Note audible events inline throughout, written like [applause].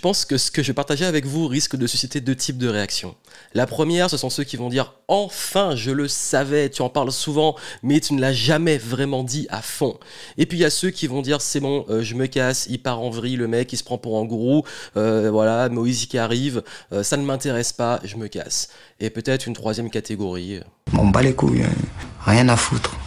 je pense que ce que je vais partager avec vous risque de susciter deux types de réactions. La première, ce sont ceux qui vont dire Enfin, je le savais, tu en parles souvent, mais tu ne l'as jamais vraiment dit à fond. Et puis il y a ceux qui vont dire C'est bon, euh, je me casse, il part en vrille, le mec, il se prend pour un gourou, euh, voilà, Moïse qui arrive, euh, ça ne m'intéresse pas, je me casse. Et peut-être une troisième catégorie. Bon, bat les couilles, hein. rien à foutre.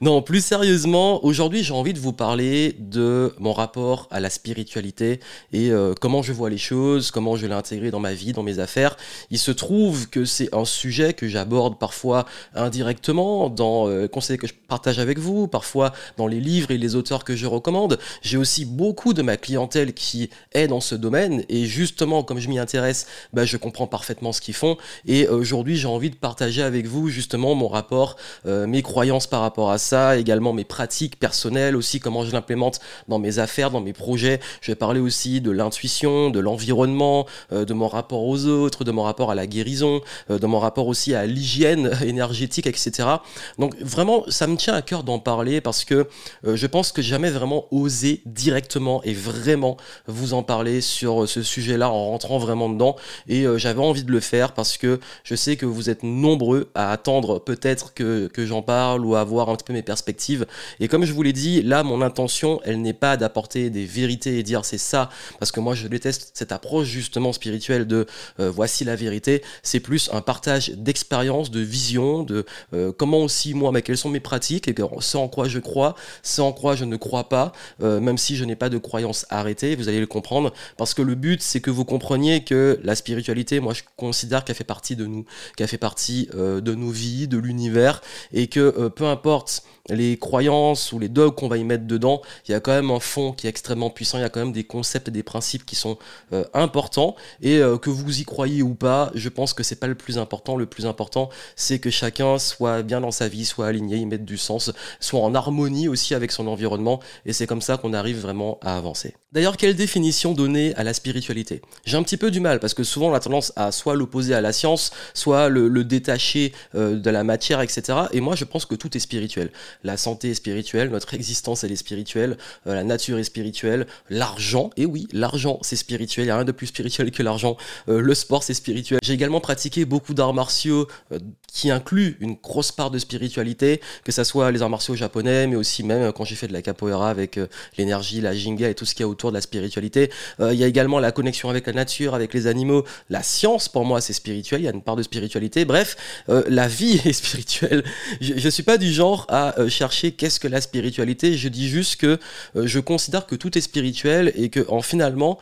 Non, plus sérieusement, aujourd'hui j'ai envie de vous parler de mon rapport à la spiritualité et euh, comment je vois les choses, comment je l'ai intégré dans ma vie, dans mes affaires. Il se trouve que c'est un sujet que j'aborde parfois indirectement dans euh, conseils que je partage avec vous, parfois dans les livres et les auteurs que je recommande. J'ai aussi beaucoup de ma clientèle qui est dans ce domaine et justement comme je m'y intéresse, bah, je comprends parfaitement ce qu'ils font et euh, aujourd'hui j'ai envie de partager avec vous justement mon rapport, euh, mes croyances par rapport à ça, également mes pratiques personnelles aussi, comment je l'implémente dans mes affaires, dans mes projets. Je vais parler aussi de l'intuition, de l'environnement, euh, de mon rapport aux autres, de mon rapport à la guérison, euh, de mon rapport aussi à l'hygiène [laughs] énergétique, etc. Donc vraiment, ça me tient à cœur d'en parler parce que euh, je pense que jamais vraiment osé directement et vraiment vous en parler sur ce sujet-là en rentrant vraiment dedans. Et j'avais envie de le faire parce que je sais que vous êtes nombreux à attendre peut-être que, que j'en parle ou à avoir un peu mes perspectives. Et comme je vous l'ai dit, là, mon intention, elle n'est pas d'apporter des vérités et dire c'est ça, parce que moi, je déteste cette approche justement spirituelle de euh, voici la vérité. C'est plus un partage d'expérience, de vision, de euh, comment aussi moi, mais quelles sont mes pratiques et ce en quoi je crois, ce en quoi je ne crois pas, euh, même si je n'ai pas de croyance arrêtée, vous allez le comprendre, parce que le but, c'est que vous compreniez que la spiritualité, moi, je considère qu'elle fait partie de nous, qu'elle fait partie de nos vies, de l'univers, et que peu importe results les croyances ou les dogmes qu'on va y mettre dedans, il y a quand même un fond qui est extrêmement puissant, il y a quand même des concepts et des principes qui sont euh, importants et euh, que vous y croyez ou pas, je pense que c'est pas le plus important, le plus important c'est que chacun soit bien dans sa vie, soit aligné, y mette du sens, soit en harmonie aussi avec son environnement et c'est comme ça qu'on arrive vraiment à avancer. D'ailleurs, quelle définition donner à la spiritualité? J'ai un petit peu du mal parce que souvent on a tendance à soit l'opposer à la science, soit le, détacher euh, de la matière, etc. Et moi je pense que tout est spirituel. La santé est spirituelle, notre existence elle est spirituelle, euh, la nature est spirituelle, l'argent, et oui, l'argent c'est spirituel, il n'y a rien de plus spirituel que l'argent, euh, le sport c'est spirituel. J'ai également pratiqué beaucoup d'arts martiaux qui incluent une grosse part de spiritualité, que ce soit les arts martiaux japonais, mais aussi même quand j'ai fait de la capoeira avec l'énergie, la jinga et tout ce qu'il y a autour de la spiritualité. Euh, il y a également la connexion avec la nature, avec les animaux. La science, pour moi, c'est spirituel. Il y a une part de spiritualité. Bref, euh, la vie [laughs] est spirituelle. Je ne suis pas du genre à euh, chercher qu'est-ce que la spiritualité. Je dis juste que je considère que tout est spirituel et que en finalement,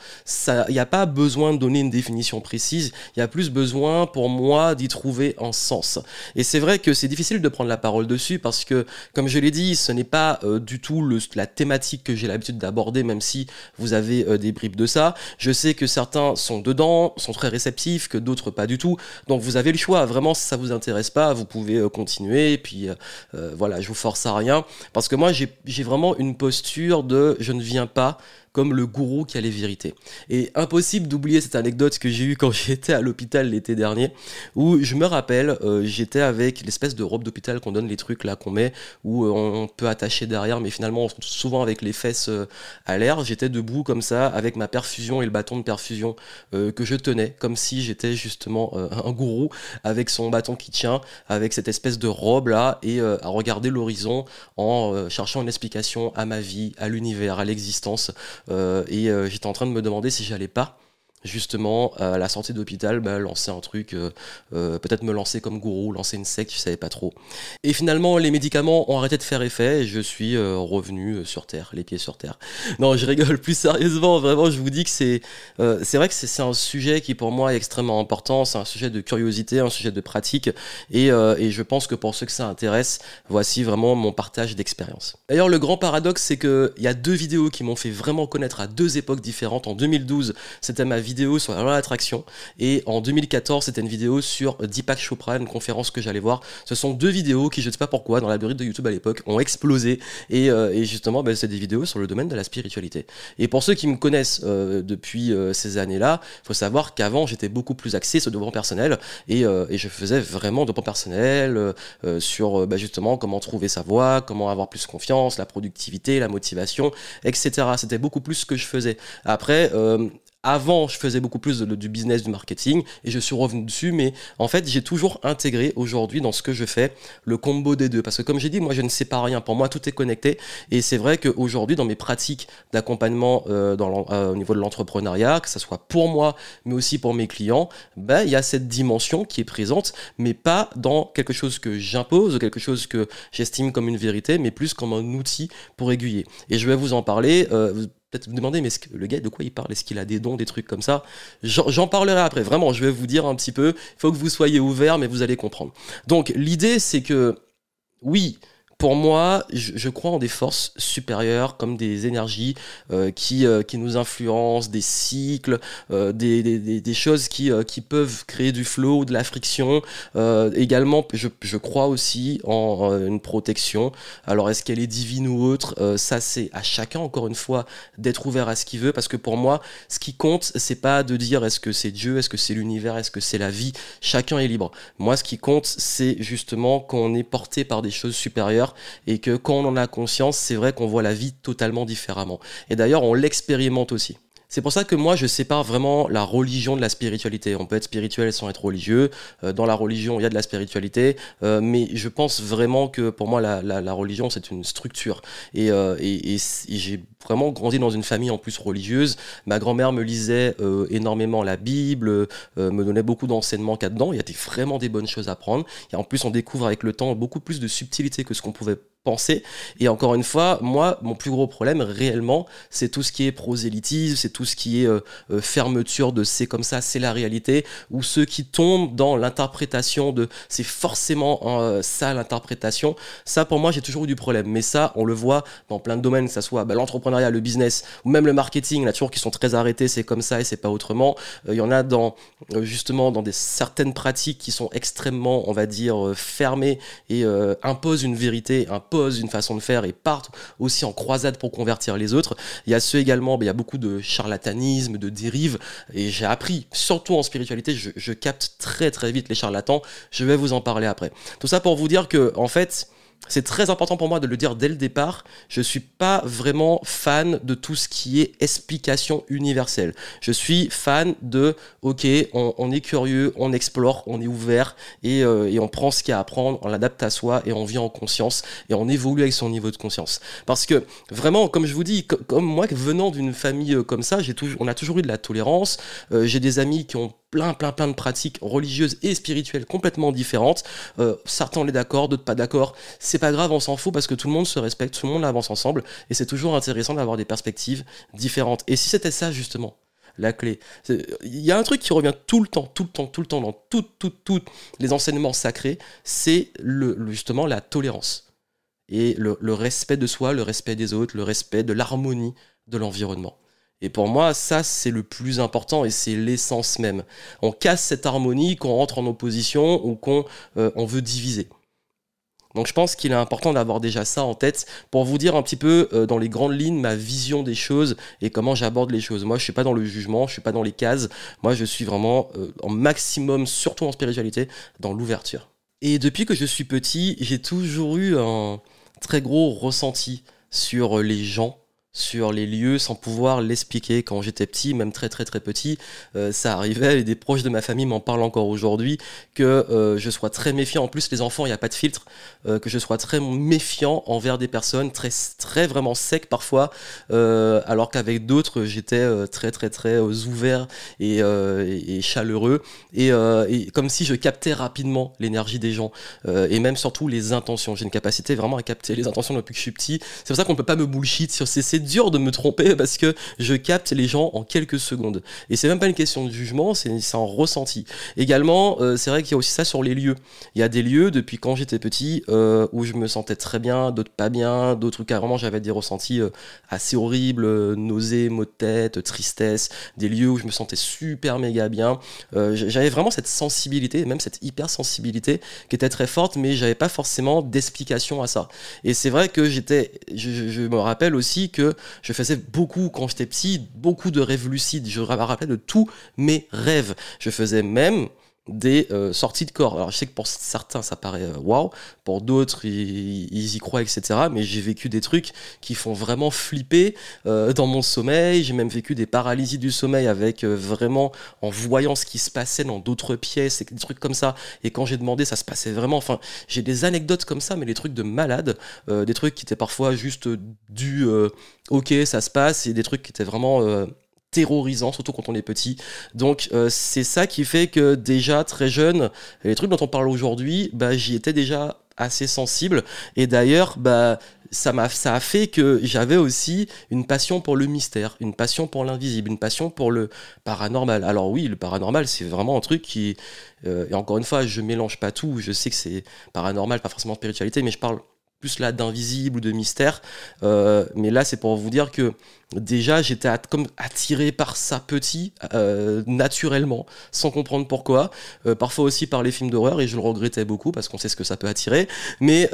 il n'y a pas besoin de donner une définition précise. Il y a plus besoin, pour moi, d'y trouver un sens. Et c'est vrai que c'est difficile de prendre la parole dessus parce que, comme je l'ai dit, ce n'est pas du tout la thématique que j'ai l'habitude d'aborder, même si vous avez euh, des bribes de ça. Je sais que certains sont dedans, sont très réceptifs, que d'autres pas du tout. Donc vous avez le choix. Vraiment, si ça vous intéresse pas, vous pouvez euh, continuer. Puis euh, voilà, je vous force à rien. Parce que moi, j'ai vraiment une posture de je ne viens pas comme le gourou qui a les vérités. Et impossible d'oublier cette anecdote que j'ai eue quand [laughs] j'étais à l'hôpital l'été dernier, où je me rappelle, euh, j'étais avec l'espèce de robe d'hôpital qu'on donne, les trucs là qu'on met, où euh, on peut attacher derrière, mais finalement souvent avec les fesses euh, à l'air. J'étais debout comme ça, avec ma perfusion et le bâton de perfusion que je tenais, comme si j'étais justement un gourou, avec son bâton qui tient, avec cette espèce de robe là, et à regarder l'horizon en cherchant une explication à ma vie, à l'univers, à l'existence. Euh, et euh, j'étais en train de me demander si j'allais pas justement à la sortie d'hôpital bah, lancer un truc euh, euh, peut-être me lancer comme gourou lancer une secte je savais pas trop. Et finalement les médicaments ont arrêté de faire effet et je suis euh, revenu sur terre les pieds sur terre. [laughs] Non je rigole plus sérieusement vraiment je vous dis que c'est c'est vrai que c'est un sujet qui pour moi est extrêmement important. C'est un sujet de curiosité un sujet de pratique et, et je pense que pour ceux que ça intéresse voici vraiment mon partage d'expérience. D'ailleurs le grand paradoxe c'est que il y a deux vidéos qui m'ont fait vraiment connaître à deux époques différentes. En 2012 c'était ma vie vidéo sur la loi d'attraction et en 2014 c'était une vidéo sur Deepak Chopra, une conférence que j'allais voir. Ce sont deux vidéos qui je ne sais pas pourquoi dans l'algorithme de YouTube à l'époque ont explosé et, euh, justement ben, c'est des vidéos sur le domaine de la spiritualité. Et pour ceux qui me connaissent euh, depuis euh, ces années-là, il faut savoir qu'avant j'étais beaucoup plus axé sur le développement personnel et, je faisais vraiment développement personnel sur ben, justement comment trouver sa voie, comment avoir plus confiance, la productivité, la motivation, etc. C'était beaucoup plus ce que je faisais. Après, avant, je faisais beaucoup plus du business, du marketing, et je suis revenu dessus, mais en fait, j'ai toujours intégré aujourd'hui dans ce que je fais le combo des deux. Parce que comme j'ai dit, moi, je ne sais pas rien. Pour moi, tout est connecté. Et c'est vrai qu'aujourd'hui, dans mes pratiques d'accompagnement euh, euh, au niveau de l'entrepreneuriat, que ce soit pour moi, mais aussi pour mes clients, ben, il y a cette dimension qui est présente, mais pas dans quelque chose que j'impose, quelque chose que j'estime comme une vérité, mais plus comme un outil pour aiguiller. Et je vais vous en parler. euh, Peut-être vous demander, mais le gars, de quoi il parle? Est-ce qu'il a des dons, des trucs comme ça? J'en parlerai après. Vraiment, je vais vous dire un petit peu. Il faut que vous soyez ouverts, mais vous allez comprendre. Donc, l'idée, c'est que, oui, pour moi, je, je crois en des forces supérieures, comme des énergies euh, qui, euh, qui nous influencent, des cycles, euh, des, des, des, choses qui, euh, qui peuvent créer du flow, de la friction. Euh, également, je, je crois aussi en euh, une protection. Alors, est-ce qu'elle est divine ou autre? Euh, Ça, c'est à chacun, encore une fois, d'être ouvert à ce qu'il veut, parce que pour moi, ce qui compte, c'est pas de dire est-ce que c'est Dieu, est-ce que c'est l'univers, est-ce que c'est la vie. Chacun est libre. Moi, ce qui compte, c'est justement qu'on est porté par des choses supérieures et que quand on en a conscience, c'est vrai qu'on voit la vie totalement différemment. Et d'ailleurs, on l'expérimente aussi. C'est pour ça que moi, je sépare vraiment la religion de la spiritualité. On peut être spirituel sans être religieux. Euh, dans la religion, il y a de la spiritualité. Euh, mais je pense vraiment que pour moi, la, religion, c'est une structure. Et, euh, et, j'ai vraiment grandi dans une famille en plus religieuse. Ma grand-mère me lisait énormément la Bible, me donnait beaucoup d'enseignements là-dedans. Il y a des, vraiment des bonnes choses à prendre. Et en plus, on découvre avec le temps beaucoup plus de subtilité que ce qu'on pouvait penser. Et encore une fois, moi, mon plus gros problème réellement, c'est tout ce qui est prosélytisme, c'est tout ce qui est euh, euh, fermeture de c'est comme ça, c'est la réalité, ou ceux qui tombent dans l'interprétation de c'est forcément euh, ça l'interprétation. Ça, pour moi, j'ai toujours eu du problème. Mais ça, on le voit dans plein de domaines, que ça soit bah, l'entrepreneuriat, le business, ou même le marketing, là, toujours qui sont très arrêtés, c'est comme ça et c'est pas autrement. Euh, Il y en a dans euh, justement dans des certaines pratiques qui sont extrêmement, on va dire, fermées et imposent une vérité, imposent une façon de faire et partent aussi en croisade pour convertir les autres. Il y a ceux également, bah, il y a beaucoup de charlatanisme, de dérives, et j'ai appris, surtout en spiritualité, je, je capte très très vite les charlatans. Je vais vous en parler après. Tout ça pour vous dire que, en fait, c'est très important pour moi de le dire dès le départ. Je suis pas vraiment fan de tout ce qui est explication universelle. Je suis fan de, ok, on, est curieux, on explore, on est ouvert et, euh, et on prend ce qu'il y a à apprendre, on l'adapte à soi et on vit en conscience et on évolue avec son niveau de conscience. Parce que vraiment, comme je vous dis, co- comme moi, venant d'une famille euh, comme ça, on a toujours eu de la tolérance. Euh, j'ai des amis qui ont plein, plein, plein de pratiques religieuses et spirituelles complètement différentes. Euh, certains on est d'accord, d'autres pas d'accord. C'est pas grave, on s'en fout parce que tout le monde se respecte, tout le monde avance ensemble et c'est toujours intéressant d'avoir des perspectives différentes. Et si c'était ça justement, la clé. Il y a un truc qui revient tout le temps, tout le temps, tout le temps dans toutes, toutes, toutes les enseignements sacrés, c'est le, justement la tolérance et le respect de soi, le respect des autres, le respect de l'harmonie de l'environnement. Et pour moi, ça, c'est le plus important et c'est l'essence même. On casse cette harmonie quand on rentre en opposition ou qu'on euh, on veut diviser. Donc je pense qu'il est important d'avoir déjà ça en tête pour vous dire un petit peu euh, dans les grandes lignes ma vision des choses et comment j'aborde les choses. Moi, je suis pas dans le jugement, je suis pas dans les cases. Moi, je suis vraiment euh, en maximum, surtout en spiritualité, dans l'ouverture. Et depuis que je suis petit, j'ai toujours eu un très gros ressenti sur les gens sur les lieux sans pouvoir l'expliquer quand j'étais petit, même très très très petit. Euh, ça arrivait et des proches de ma famille m'en parlent encore aujourd'hui que euh, je sois très méfiant. En plus, les enfants, il n'y a pas de filtre. Euh, que je sois très méfiant envers des personnes, très très vraiment sec parfois, euh, alors qu'avec d'autres, j'étais euh, très très très euh, ouvert et, et, chaleureux et, et, comme si je captais rapidement l'énergie des gens et même surtout les intentions. J'ai une capacité vraiment à capter les intentions depuis que je suis petit. C'est pour ça qu'on peut pas me bullshit sur c'est dur de me tromper [laughs] parce que je capte les gens en quelques secondes. Et c'est même pas une question de jugement, c'est un ressenti. Également, euh, c'est vrai qu'il y a aussi ça sur les lieux. Il y a des lieux depuis quand j'étais petit euh, où je me sentais très bien, d'autres pas bien, d'autres carrément j'avais des ressentis euh, assez horribles, nausées, maux de tête, tristesse, des lieux où je me sentais super méga bien. J'avais vraiment cette sensibilité, même cette hypersensibilité qui était très forte, mais j'avais pas forcément d'explication à ça. Et c'est vrai que j'étais, je me rappelle aussi que je faisais beaucoup quand j'étais petit, beaucoup de rêves lucides. Je me rappelais de tous mes rêves. Je faisais même des euh, sorties de corps. Alors je sais que pour certains ça paraît euh, waouh, pour d'autres ils, y croient, etc. Mais j'ai vécu des trucs qui font vraiment flipper euh, dans mon sommeil. J'ai même vécu des paralysies du sommeil avec vraiment en voyant ce qui se passait dans d'autres pièces et des trucs comme ça. Et quand j'ai demandé, ça se passait vraiment. Enfin, j'ai des anecdotes comme ça, mais des trucs de malade, des trucs qui étaient parfois juste du ok, ça se passe, et des trucs qui étaient vraiment terrorisant, surtout quand on est petit. Donc euh, c'est ça qui fait que déjà très jeune, les trucs dont on parle aujourd'hui, bah, j'y étais déjà assez sensible. Et d'ailleurs, bah, ça, m'a, ça a fait que j'avais aussi une passion pour le mystère, une passion pour l'invisible, une passion pour le paranormal. Alors oui, le paranormal, c'est vraiment un truc qui... Euh, et encore une fois, je mélange pas tout. Je sais que c'est paranormal, pas forcément spiritualité, mais je parle plus là d'invisible ou de mystère. Euh, mais là, c'est pour vous dire que déjà, j'étais comme attiré par ça petit, euh, naturellement, sans comprendre pourquoi. Euh, parfois aussi par les films d'horreur, et je le regrettais beaucoup parce qu'on sait ce que ça peut attirer. Mais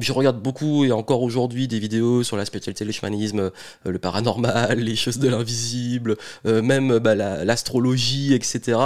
je regarde beaucoup et encore aujourd'hui des vidéos sur la spiritualité, le chamanisme, euh, le paranormal, les choses de l'invisible, euh, même bah, l'astrologie, etc.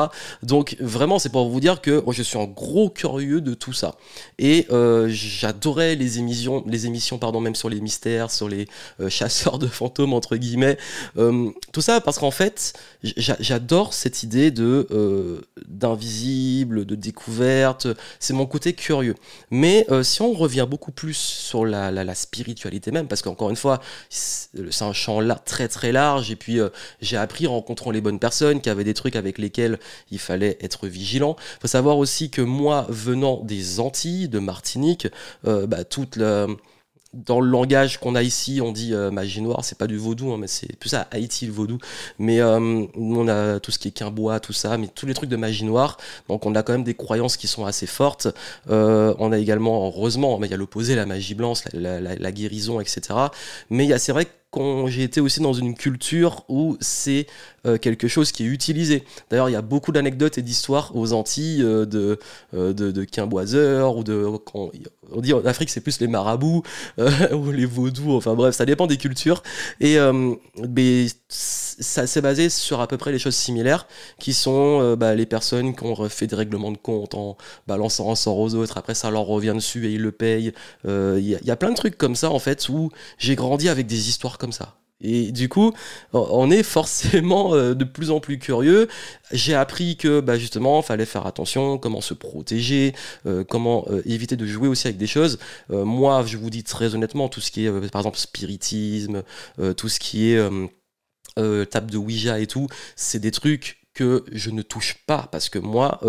Donc vraiment, c'est pour vous dire que je suis un gros curieux de tout ça. Et euh, j'adorais les émissions, les émissions pardon, même sur les mystères, sur les chasseurs de fantômes entre guillemets, tout ça parce qu'en fait, j'adore cette idée de d'invisible, de découverte. C'est mon côté curieux. Mais si on revient beaucoup plus sur la, la, spiritualité même, parce qu'encore une fois, c'est un champ là, très très large, et puis euh, j'ai appris en rencontrant les bonnes personnes qui avaient des trucs avec lesquels il fallait être vigilant. Il faut savoir aussi que moi, venant des Antilles, de Martinique, euh, bah, toute la dans le langage qu'on a ici, on dit euh, magie noire, c'est pas du vaudou, hein, mais c'est plus ça, Haïti le vaudou. Mais euh, on a tout ce qui est quimbois, tout ça, mais tous les trucs de magie noire. Donc on a quand même des croyances qui sont assez fortes. Euh, on a également, heureusement, mais il y a l'opposé, la magie blanche, la, guérison, etc. Mais c'est vrai que quand j'ai été aussi dans une culture où c'est euh, quelque chose qui est utilisé. D'ailleurs, il y a beaucoup d'anecdotes et d'histoires aux Antilles euh, de, euh, quimboiseurs ou de. On dit en Afrique, c'est plus les marabouts [laughs] ou les vaudous, enfin bref, ça dépend des cultures. Et ça s'est basé sur à peu près les choses similaires qui sont bah, les personnes qui ont fait des règlements de compte en balançant un sort aux autres, après ça leur revient dessus et ils le payent. Il y, y, a plein de trucs comme ça en fait où j'ai grandi avec des histoires comme ça. Et du coup, on est forcément euh, de plus en plus curieux. J'ai appris que bah, justement, fallait faire attention, comment se protéger, euh, comment euh, éviter de jouer aussi avec des choses. moi, je vous dis très honnêtement, tout ce qui est, par exemple, spiritisme, tout ce qui est table de Ouija et tout, c'est des trucs que je ne touche pas parce que moi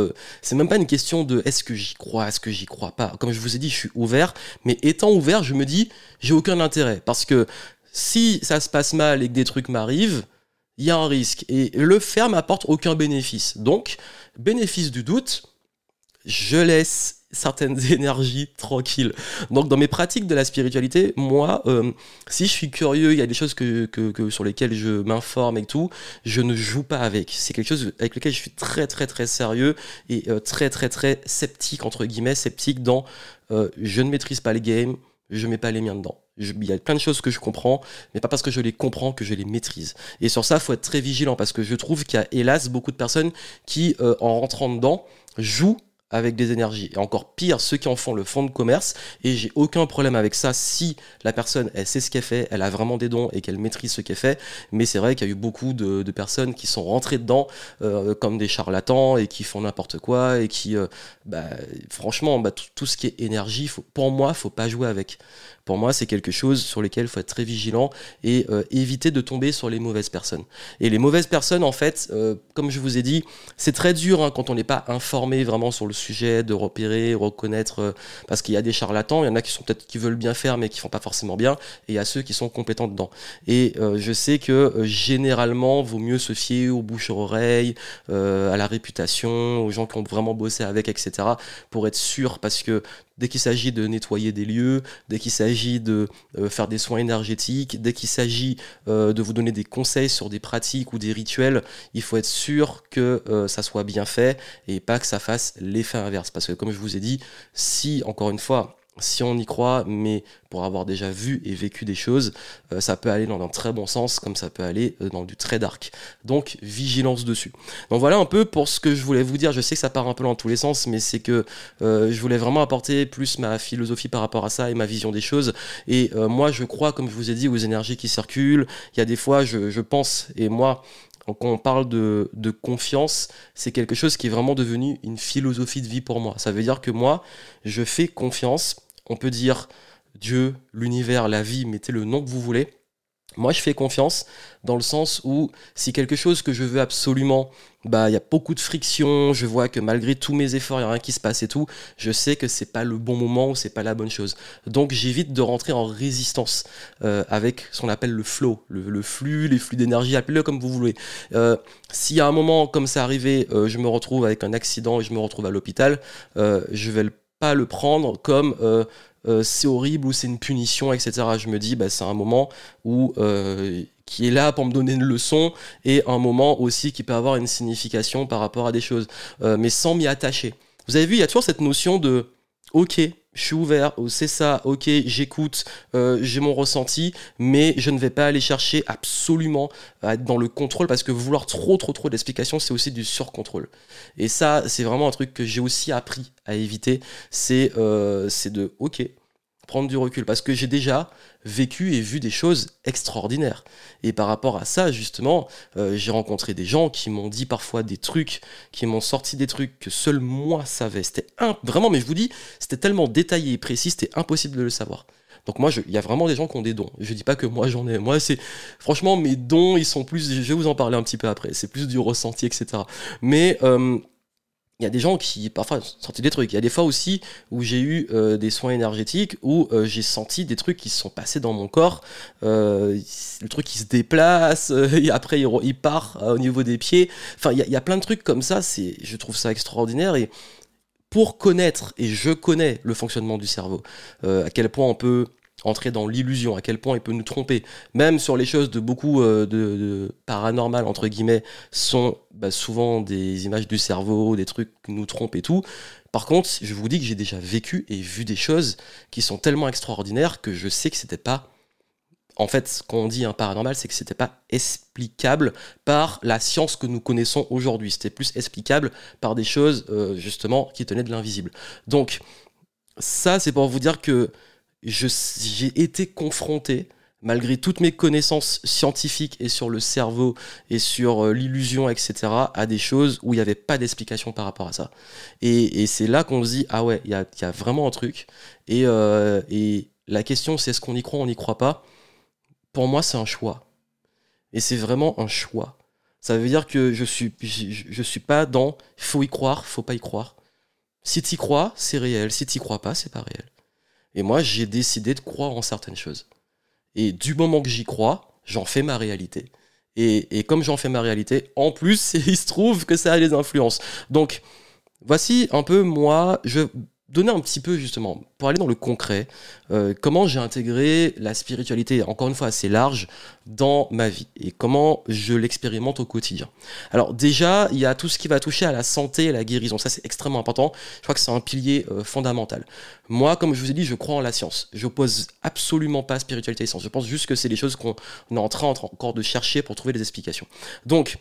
c'est même pas une question de est-ce que j'y crois est-ce que j'y crois pas comme je vous ai dit je suis ouvert mais étant ouvert je me dis j'ai aucun intérêt parce que si ça se passe mal et que des trucs m'arrivent, il y a un risque. Et le faire m'apporte aucun bénéfice. Donc, bénéfice du doute, je laisse certaines [laughs] énergies tranquilles. Donc dans mes pratiques de la spiritualité, moi, euh, si je suis curieux, il y a des choses que, sur lesquelles je m'informe et tout, je ne joue pas avec. C'est quelque chose avec lequel je suis très très très sérieux et euh, très très très sceptique, entre guillemets, sceptique dans euh, je ne maîtrise pas les games, je mets pas les miens dedans. il y a plein de choses que je comprends, mais pas parce que je les comprends que je les maîtrise. Et sur ça, il faut être très vigilant parce que je trouve qu'il y a hélas beaucoup de personnes qui, en rentrant dedans, jouent avec des énergies. Et encore pire, ceux qui en font le fond de commerce. Et j'ai aucun problème avec ça si la personne, elle sait ce qu'elle fait, elle a vraiment des dons et qu'elle maîtrise ce qu'elle fait. Mais c'est vrai qu'il y a eu beaucoup de, personnes qui sont rentrées dedans euh, comme des charlatans et qui font n'importe quoi et qui, euh, bah, franchement, bah, tout, ce qui est énergie, faut, pour moi, faut pas jouer avec. Pour moi, c'est quelque chose sur lequel il faut être très vigilant et euh, éviter de tomber sur les mauvaises personnes. Et les mauvaises personnes, en fait, comme je vous ai dit, c'est très dur hein, quand on n'est pas informé vraiment sur le sujet, de repérer, reconnaître, euh, parce qu'il y a des charlatans, il y en a qui sont peut-être qui veulent bien faire mais qui font pas forcément bien, et il y a ceux qui sont compétents dedans. Et euh, je sais que euh, généralement, vaut mieux se fier aux bouches-oreilles, à la réputation, aux gens qui ont vraiment bossé avec, etc., pour être sûr, parce que dès qu'il s'agit de nettoyer des lieux, dès qu'il s'agit de euh, faire des soins énergétiques, dès qu'il s'agit euh, de vous donner des conseils sur des pratiques ou des rituels, il faut être sûr que euh, ça soit bien fait et pas que ça fasse l'effet inverse. Parce que comme je vous ai dit, si, encore une fois, si on y croit, mais pour avoir déjà vu et vécu des choses, euh, ça peut aller dans un très bon sens, comme ça peut aller euh, dans du très dark. Donc, vigilance dessus. Donc voilà un peu pour ce que je voulais vous dire. Je sais que ça part un peu dans tous les sens, mais c'est que euh, je voulais vraiment apporter plus ma philosophie par rapport à ça et ma vision des choses. Et moi, je crois, comme je vous ai dit, aux énergies qui circulent. Il y a des fois, je, pense, et moi, quand on parle de confiance, c'est quelque chose qui est vraiment devenu une philosophie de vie pour moi. Ça veut dire que moi, je fais confiance on peut dire Dieu, l'univers, la vie, mettez le nom que vous voulez. Moi, je fais confiance dans le sens où si quelque chose que je veux absolument, bah, il y a beaucoup de friction, je vois que malgré tous mes efforts, il n'y a rien qui se passe et tout, je sais que c'est pas le bon moment ou c'est pas la bonne chose. Donc, j'évite de rentrer en résistance euh, avec ce qu'on appelle le flow, le, flux, les flux d'énergie, appelez-le comme vous voulez. Euh, y a un moment comme ça arrivé, euh, je me retrouve avec un accident et je me retrouve à l'hôpital, euh, je vais le pas le prendre comme euh, euh, c'est horrible ou c'est une punition, etc. Je me dis, bah, c'est un moment où euh, qui est là pour me donner une leçon et un moment aussi qui peut avoir une signification par rapport à des choses, mais sans m'y attacher. Vous avez vu, il y a toujours cette notion de ok, je suis ouvert, oh, c'est ça, ok, j'écoute, euh, j'ai mon ressenti, mais je ne vais pas aller chercher absolument à être dans le contrôle parce que vouloir trop, trop, trop d'explications, c'est aussi du surcontrôle. Et ça, c'est vraiment un truc que j'ai aussi appris à éviter, c'est euh, de, ok, prendre du recul parce que j'ai déjà vécu et vu des choses extraordinaires. Et par rapport à ça, justement, euh, j'ai rencontré des gens qui m'ont dit parfois des trucs, qui m'ont sorti des trucs que seul moi savais. C'était vraiment, mais je vous dis, c'était tellement détaillé et précis, c'était impossible de le savoir. Donc moi, il y a vraiment des gens qui ont des dons. Je dis pas que moi j'en ai. Moi, c'est franchement mes dons, ils sont plus. Je vais vous en parler un petit peu après. C'est plus du ressenti, etc. Mais euh, il y a des gens qui parfois senti des trucs. Il y a des fois aussi où j'ai eu euh, des soins énergétiques où euh, j'ai senti des trucs qui se sont passés dans mon corps. Euh, le truc qui se déplace, [laughs] et après il, part au niveau des pieds. Enfin, il y, il y, a plein de trucs comme ça. C'est, je trouve ça extraordinaire et pour connaître et je connais le fonctionnement du cerveau, à quel point on peut entrer dans l'illusion, à quel point il peut nous tromper. Même sur les choses de beaucoup euh, de, paranormal, entre guillemets, sont bah, souvent des images du cerveau, des trucs qui nous trompent et tout. Par contre, je vous dis que j'ai déjà vécu et vu des choses qui sont tellement extraordinaires que je sais que c'était pas. En fait, quand on dit un paranormal, c'est que c'était pas explicable par la science que nous connaissons aujourd'hui. C'était plus explicable par des choses, euh, justement, qui tenaient de l'invisible. Donc, ça, c'est pour vous dire que j'ai été confronté, malgré toutes mes connaissances scientifiques et sur le cerveau et sur euh, l'illusion, etc., à des choses où il n'y avait pas d'explication par rapport à ça. Et, c'est là qu'on se dit, ah ouais, il y a, vraiment un truc. Et, euh, et la question, c'est est-ce qu'on y croit, on n'y croit pas? Pour moi, c'est un choix. Et c'est vraiment un choix. Ça veut dire que je suis, je, suis pas dans faut y croire, faut pas y croire. Si tu y crois, c'est réel. Si tu y crois pas, c'est pas réel. Et moi, j'ai décidé de croire en certaines choses. Et du moment que j'y crois, j'en fais ma réalité. Et, comme j'en fais ma réalité, en plus, [laughs] il se trouve que ça a des influences. Donc, voici un peu moi, je donner un petit peu justement, pour aller dans le concret, euh, comment j'ai intégré la spiritualité, encore une fois assez large, dans ma vie et comment je l'expérimente au quotidien. Alors déjà, il y a tout ce qui va toucher à la santé et la guérison. Ça, c'est extrêmement important. Je crois que c'est un pilier euh, fondamental. Moi, comme je vous ai dit, je crois en la science. Je n'oppose absolument pas spiritualité et science. Je pense juste que c'est des choses qu'on est en train encore de chercher pour trouver des explications. Donc,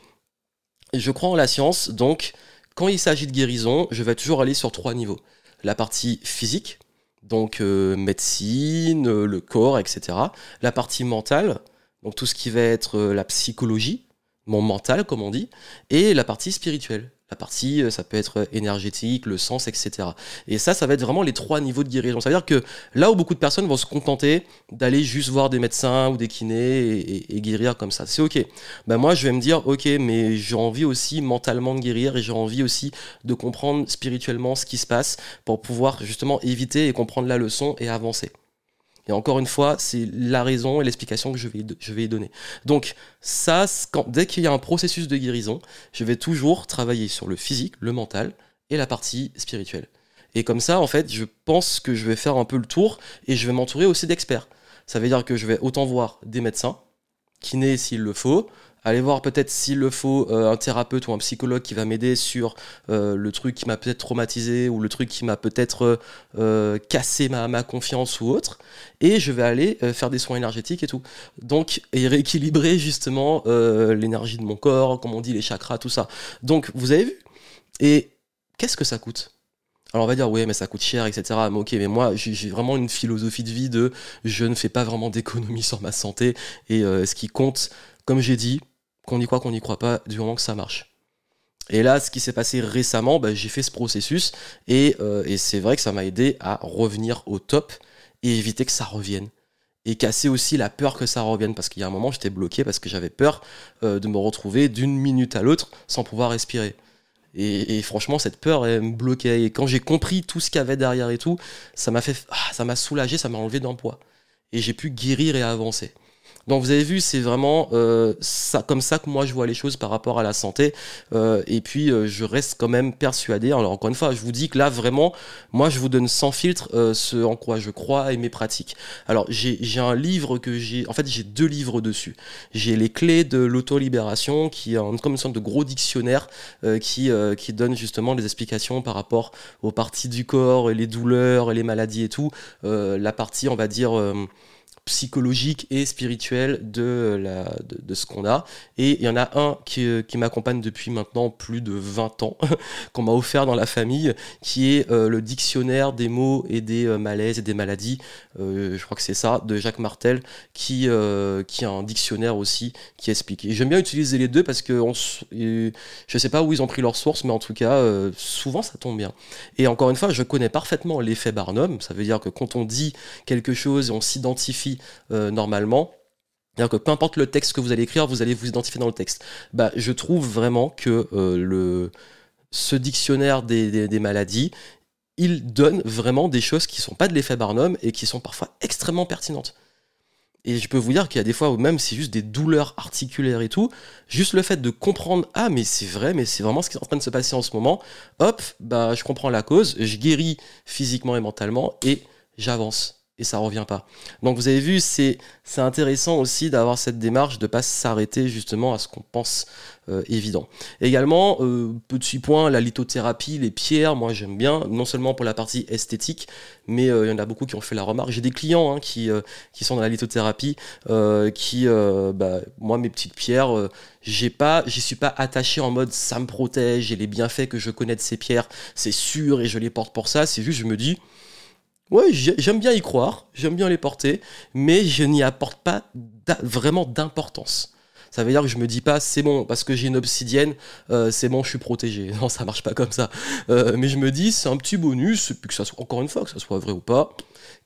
je crois en la science. Donc, quand il s'agit de guérison, je vais toujours aller sur trois niveaux la partie physique, donc euh, médecine, euh, le corps, etc. La partie mentale, donc tout ce qui va être euh, la psychologie, mon mental, comme on dit, et la partie spirituelle, la partie, euh, ça peut être énergétique, le sens, etc. Et ça, ça va être vraiment les trois niveaux de guérison. Ça veut dire que là où beaucoup de personnes vont se contenter d'aller juste voir des médecins ou des kinés et, guérir comme ça, c'est ok. Ben moi, je vais me dire, ok, mais j'ai envie aussi mentalement de guérir et j'ai envie aussi de comprendre spirituellement ce qui se passe pour pouvoir justement éviter et comprendre la leçon et avancer. Et encore une fois, c'est la raison et l'explication que je vais, je y donner. Donc ça, dès qu'il y a un processus de guérison, je vais toujours travailler sur le physique, le mental et la partie spirituelle. Et comme ça, en fait, je pense que je vais faire un peu le tour et je vais m'entourer aussi d'experts. Ça veut dire que je vais autant voir des médecins, kinés s'il le faut, aller voir peut-être s'il le faut euh, un thérapeute ou un psychologue qui va m'aider sur euh, le truc qui m'a peut-être traumatisé ou le truc qui m'a peut-être euh, cassé ma, ma, confiance ou autre. Et je vais aller faire des soins énergétiques et tout. Donc, et rééquilibrer justement l'énergie de mon corps, comme on dit, les chakras, tout ça. Donc, vous avez vu? Et qu'est-ce que ça coûte? Alors on va dire, oui, mais ça coûte cher, etc. Mais ok, mais moi, j'ai vraiment une philosophie de vie de je ne fais pas vraiment d'économie sur ma santé. Et ce qui compte, comme j'ai dit, qu'on y croit, qu'on n'y croit pas, du moment que ça marche. Et là, ce qui s'est passé récemment, bah, j'ai fait ce processus euh, et, c'est vrai que ça m'a aidé à revenir au top et éviter que ça revienne. Et casser aussi la peur que ça revienne parce qu'il y a un moment, j'étais bloqué parce que j'avais peur euh, de me retrouver d'une minute à l'autre sans pouvoir respirer. Et, franchement, cette peur, elle me bloquait. Et quand j'ai compris tout ce qu'il y avait derrière et tout, ça m'a fait, ah, ça m'a soulagé, ça m'a enlevé d'un. Et j'ai pu guérir et avancer. Donc vous avez vu, c'est vraiment euh, ça, comme ça que moi je vois les choses par rapport à la santé. Euh, et puis euh, je reste quand même persuadé. Alors encore une fois, je vous dis que là vraiment, moi je vous donne sans filtre ce en quoi je crois et mes pratiques. Alors j'ai un livre que j'ai, en fait j'ai deux livres dessus. J'ai les clés de l'auto-libération qui est comme une sorte de gros dictionnaire qui qui donne justement des explications par rapport aux parties du corps, et les douleurs, et les maladies et tout. la partie on va dire psychologique et spirituel de, la, de, ce qu'on a. Et il y en a un qui, euh, qui m'accompagne depuis maintenant plus de 20 ans, [laughs] qu'on m'a offert dans la famille, qui est euh, le dictionnaire des mots et des euh, malaises et des maladies, je crois que c'est ça, de Jacques Martel, qui, qui a un dictionnaire aussi qui explique. Et j'aime bien utiliser les deux parce que je sais pas où ils ont pris leur source, mais en tout cas, souvent ça tombe bien. Et encore une fois, je connais parfaitement l'effet Barnum, ça veut dire que quand on dit quelque chose, on s'identifie euh, normalement. C'est-à-dire que peu importe le texte que vous allez écrire, vous allez vous identifier dans le texte. Bah, je trouve vraiment que euh, le, ce dictionnaire des, des, maladies, il donne vraiment des choses qui ne sont pas de l'effet Barnum et qui sont parfois extrêmement pertinentes. Et je peux vous dire qu'il y a des fois où même c'est juste des douleurs articulaires et tout, juste le fait de comprendre ah mais c'est vrai, mais c'est vraiment ce qui est en train de se passer en ce moment. Hop, bah je comprends la cause, je guéris physiquement et mentalement et j'avance et ça revient pas. Donc vous avez vu, c'est intéressant aussi d'avoir cette démarche de pas s'arrêter justement à ce qu'on pense euh, évident. Également, euh, petit point, la lithothérapie, les pierres, moi j'aime bien, non seulement pour la partie esthétique, mais euh, il y en a beaucoup qui ont fait la remarque. J'ai des clients hein, qui qui sont dans la lithothérapie, qui, bah, moi mes petites pierres, j'ai pas, j'y suis pas attaché en mode ça me protège et les bienfaits que je connais de ces pierres, c'est sûr et je les porte pour ça. C'est juste je me dis Ouais, j'aime bien y croire, j'aime bien les porter, mais je n'y apporte pas vraiment d'importance. Ça veut dire que je me dis pas c'est bon parce que j'ai une obsidienne, euh, c'est bon, je suis protégé. [laughs] Non, ça marche pas comme ça. Euh, mais je me dis c'est un petit bonus, puis que ça soit encore une fois que ça soit vrai ou pas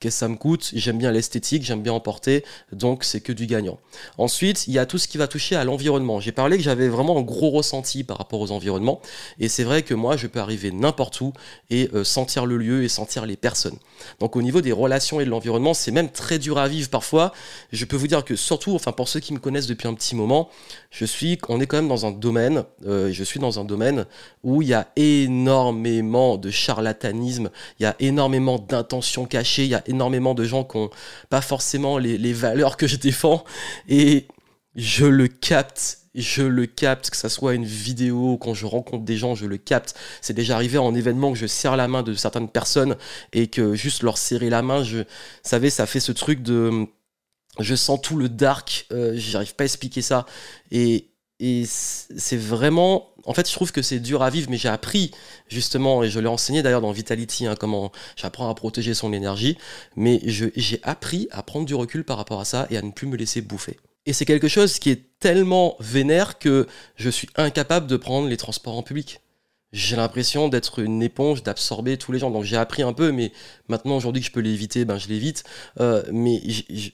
qu'est-ce que ça me coûte, j'aime bien l'esthétique, j'aime bien emporter, donc c'est que du gagnant. Ensuite, il y a tout ce qui va toucher à l'environnement. J'ai parlé que j'avais vraiment un gros ressenti par rapport aux environnements, et c'est vrai que moi, je peux arriver n'importe où et euh, sentir le lieu et sentir les personnes. Donc au niveau des relations et de l'environnement, c'est même très dur à vivre parfois. Je peux vous dire que surtout, enfin pour ceux qui me connaissent depuis un petit moment, je suis, on est quand même dans un domaine, euh, je suis dans un domaine où il y a énormément de charlatanisme, il y a énormément d'intentions cachées, il y a énormément de gens qui n'ont pas forcément les, valeurs que je défends. Et je le capte je le capte, que ça soit une vidéo, quand je rencontre des gens, je le capte. C'est déjà arrivé en événement que je serre la main de certaines personnes et que juste leur serrer la main, je, savez, ça fait ce truc de, je sens tout le dark, euh, j'arrive pas à expliquer ça. Et c'est vraiment en fait je trouve que c'est dur à vivre mais j'ai appris justement et je l'ai enseigné d'ailleurs dans Vitality hein, comment j'apprends à protéger son énergie mais j'ai appris à prendre du recul par rapport à ça et à ne plus me laisser bouffer et c'est quelque chose qui est tellement vénère que je suis incapable de prendre les transports en public j'ai l'impression d'être une éponge, d'absorber tous les gens. Donc j'ai appris un peu, mais maintenant aujourd'hui que je peux l'éviter, ben je l'évite. Euh, mais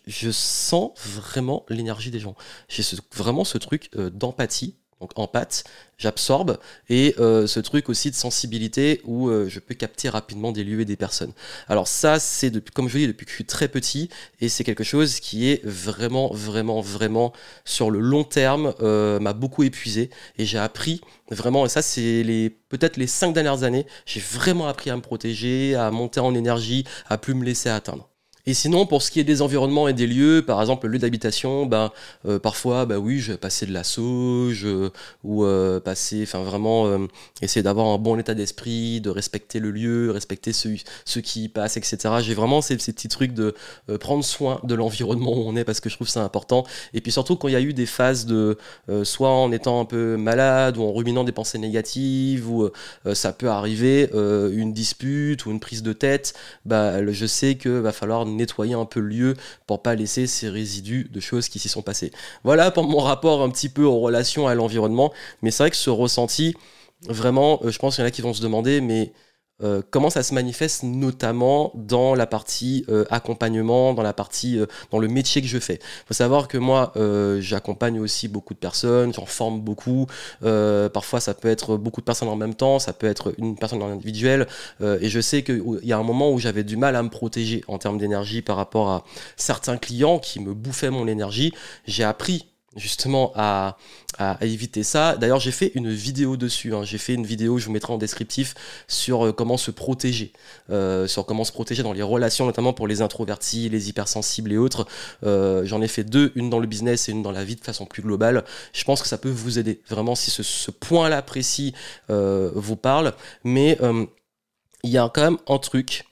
je sens vraiment l'énergie des gens. J'ai vraiment ce truc euh, d'empathie donc en pâte, j'absorbe, et euh, ce truc aussi de sensibilité où euh, je peux capter rapidement des lieux et des personnes. Alors ça, c'est comme je dis depuis que je suis très petit, et c'est quelque chose qui est vraiment, vraiment, vraiment sur le long terme euh, m'a beaucoup épuisé, et j'ai appris vraiment, et ça c'est les peut-être les cinq dernières années, j'ai vraiment appris à me protéger, à monter en énergie, à plus me laisser atteindre. Et sinon, pour ce qui est des environnements et des lieux, par exemple le lieu d'habitation, ben, euh, parfois, bah oui, je vais passer de la sauge euh, ou euh, passer, enfin vraiment, essayer d'avoir un bon état d'esprit, de respecter le lieu, respecter ceux, qui y passent, etc. J'ai vraiment ces, ces, petits trucs de prendre soin de l'environnement où on est parce que je trouve ça important. Et puis surtout quand il y a eu des phases de, soit en étant un peu malade ou en ruminant des pensées négatives ou ça peut arriver, une dispute ou une prise de tête, bah, je sais que va falloir nettoyer un peu le lieu pour pas laisser ces résidus de choses qui s'y sont passées. Voilà pour mon rapport un petit peu en relation à l'environnement, mais c'est vrai que ce ressenti, vraiment, euh, je pense qu'il y en a qui vont se demander, mais euh, comment ça se manifeste notamment dans la partie euh, accompagnement, dans la partie, euh, dans le métier que je fais. Il faut savoir que moi, j'accompagne aussi beaucoup de personnes, j'en forme beaucoup. parfois, ça peut être beaucoup de personnes en même temps, ça peut être une personne individuelle. et je sais qu'il y a un moment où j'avais du mal à me protéger en termes d'énergie par rapport à certains clients qui me bouffaient mon énergie. J'ai appris justement à, éviter ça. D'ailleurs, j'ai fait une vidéo dessus. Hein. J'ai fait une vidéo, je vous mettrai en descriptif, sur euh, comment se protéger, euh, sur comment se protéger dans les relations, notamment pour les introvertis, les hypersensibles et autres. Euh, j'en ai fait deux, une dans le business et une dans la vie de façon plus globale. Je pense que ça peut vous aider, vraiment, si ce, ce point-là précis vous parle. Mais il y a quand même un truc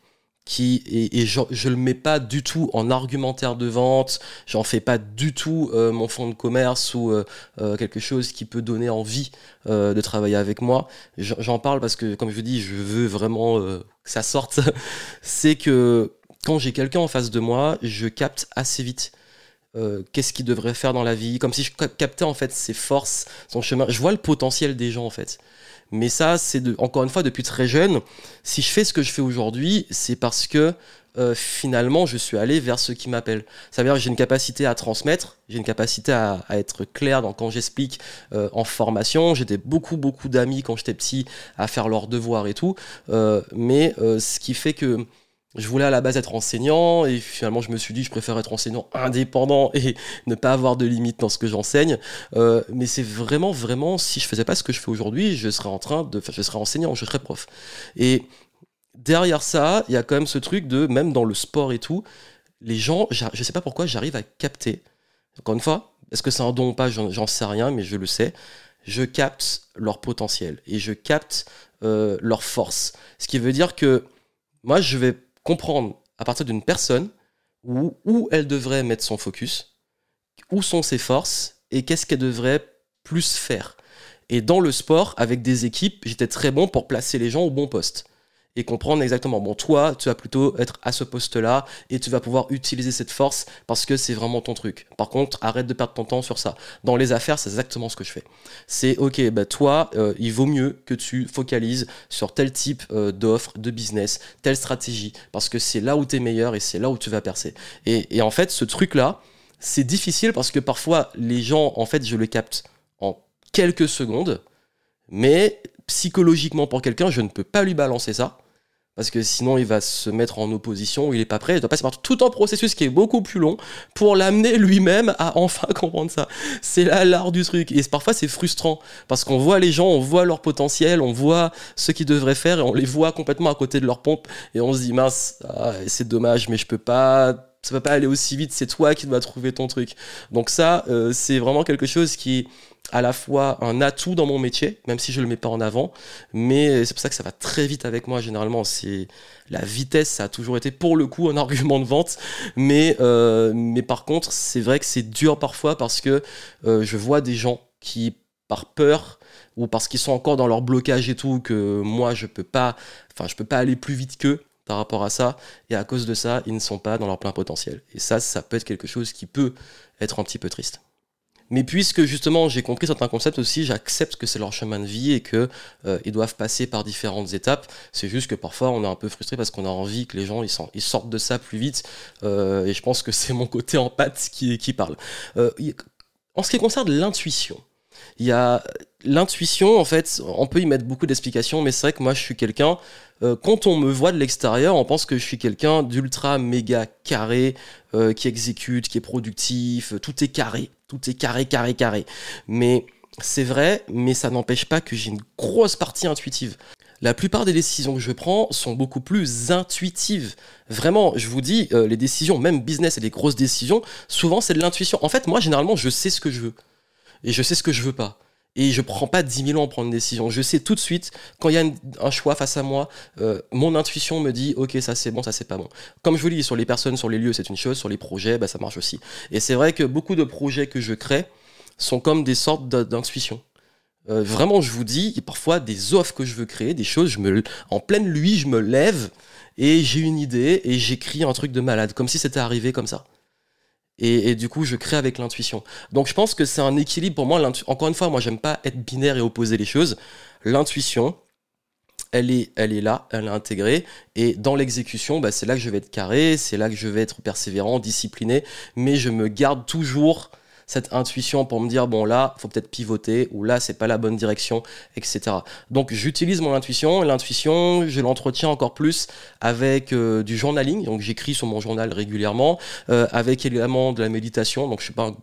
et, je, je le mets pas du tout en argumentaire de vente, j'en fais pas du tout euh, mon fonds de commerce ou euh, euh, quelque chose qui peut donner envie de travailler avec moi. J'en parle parce que comme je dis, je veux vraiment que ça sorte. [laughs] C'est que quand j'ai quelqu'un en face de moi, je capte assez vite. qu'est-ce qu'il devrait faire dans la vie, comme si je captais en fait ses forces, son chemin. Je vois le potentiel des gens en fait. Mais ça, c'est encore une fois depuis très jeune. Si je fais ce que je fais aujourd'hui, c'est parce que euh, finalement, je suis allé vers ce qui m'appelle. Ça veut dire que j'ai une capacité à transmettre, j'ai une capacité à, être clair dans, quand j'explique euh, en formation. J'étais beaucoup, beaucoup d'amis quand j'étais petit à faire leurs devoirs et tout. Euh, mais ce qui fait que je voulais à la base être enseignant et finalement je me suis dit je préfère être enseignant indépendant et ne pas avoir de limites dans ce que j'enseigne. Euh, mais c'est vraiment vraiment si je faisais pas ce que je fais aujourd'hui, je serais en train de, je serais enseignant, je serais prof. Et derrière ça, il y a quand même ce truc de même dans le sport et tout, les gens, je sais pas pourquoi j'arrive à capter. Encore une fois, est-ce que c'est un don ou pas, j'en sais rien, mais je le sais. Je capte leur potentiel et je capte euh, leur force. Ce qui veut dire que moi, je vais comprendre à partir d'une personne où, elle devrait mettre son focus, où sont ses forces et qu'est-ce qu'elle devrait plus faire. Et dans le sport, avec des équipes, j'étais très bon pour placer les gens au bon poste et comprendre exactement, bon, toi, tu vas plutôt être à ce poste-là et tu vas pouvoir utiliser cette force parce que c'est vraiment ton truc. Par contre, arrête de perdre ton temps sur ça. Dans les affaires, c'est exactement ce que je fais. C'est, ok, bah, toi, euh, il vaut mieux que tu focalises sur tel type euh, d'offre, de business, telle stratégie, parce que c'est là où tu es meilleur et c'est là où tu vas percer. Et, et en fait, ce truc-là, c'est difficile parce que parfois, les gens, en fait, je le capte en quelques secondes, mais psychologiquement pour quelqu'un, je ne peux pas lui balancer ça parce que sinon il va se mettre en opposition, il n'est pas prêt, il doit passer par tout un processus qui est beaucoup plus long pour l'amener lui-même à enfin [laughs] comprendre ça. C'est là l'art du truc. Et parfois c'est frustrant, parce qu'on voit les gens, on voit leur potentiel, on voit ce qu'ils devraient faire, et on les voit complètement à côté de leur pompe, et on se dit mince, ah, c'est dommage, mais je peux pas ça va pas aller aussi vite, c'est toi qui dois trouver ton truc. Donc ça, euh, c'est vraiment quelque chose qui à la fois un atout dans mon métier, même si je le mets pas en avant, mais c'est pour ça que ça va très vite avec moi généralement. C'est la vitesse, ça a toujours été pour le coup un [laughs] argument de vente, mais euh, mais par contre c'est vrai que c'est dur parfois parce que euh, je vois des gens qui par peur ou parce qu'ils sont encore dans leur blocage et tout que moi je peux pas, enfin je peux pas aller plus vite qu'eux par rapport à ça et à cause de ça ils ne sont pas dans leur plein potentiel et ça ça peut être quelque chose qui peut être un petit peu triste. Mais puisque justement j'ai compris certains concepts aussi, j'accepte que c'est leur chemin de vie et que euh, ils doivent passer par différentes étapes. C'est juste que parfois on est un peu frustré parce qu'on a envie que les gens ils, sortent de ça plus vite. Euh, et je pense que c'est mon côté en pâte qui, qui parle. Euh, en ce qui concerne l'intuition, il y a l'intuition, en fait, on peut y mettre beaucoup d'explications, mais c'est vrai que moi je suis quelqu'un, quand on me voit de l'extérieur, on pense que je suis quelqu'un d'ultra méga carré, qui exécute, qui est productif, tout est carré. Tout est carré, carré, carré. Mais c'est vrai, mais ça n'empêche pas que j'ai une grosse partie intuitive. La plupart des décisions que je prends sont beaucoup plus intuitives. Vraiment, je vous dis, euh, les décisions, même business et les grosses décisions, souvent c'est de l'intuition. En fait, moi, généralement, je sais ce que je veux. Et je sais ce que je veux pas. Et je prends pas 10 000 ans à prendre une décision. Je sais tout de suite, quand il y a un choix face à moi, euh, mon intuition me dit, ok, ça c'est bon, ça c'est pas bon. Comme je vous dis, sur les personnes, sur les lieux, c'est une chose, sur les projets, bah, ça marche aussi. Et c'est vrai que beaucoup de projets que je crée sont comme des sortes d'intuition. Euh, vraiment, je vous dis, il y a parfois des offres que je veux créer, des choses, je me, en pleine nuit, je me lève et j'ai une idée et j'écris un truc de malade, comme si c'était arrivé comme ça. Et, du coup, je crée avec l'intuition. Donc, je pense que c'est un équilibre pour moi. Encore une fois, moi, j'aime pas être binaire et opposer les choses. L'intuition, elle est, elle est là, elle est intégrée. Et dans l'exécution, bah, c'est là que je vais être carré, c'est là que je vais être persévérant, discipliné. Mais je me garde toujours cette intuition pour me dire bon là faut peut-être pivoter ou là c'est pas la bonne direction etc donc j'utilise mon intuition l'intuition je l'entretiens encore plus avec euh, du journaling donc j'écris sur mon journal régulièrement euh, avec également de la méditation donc je suis pas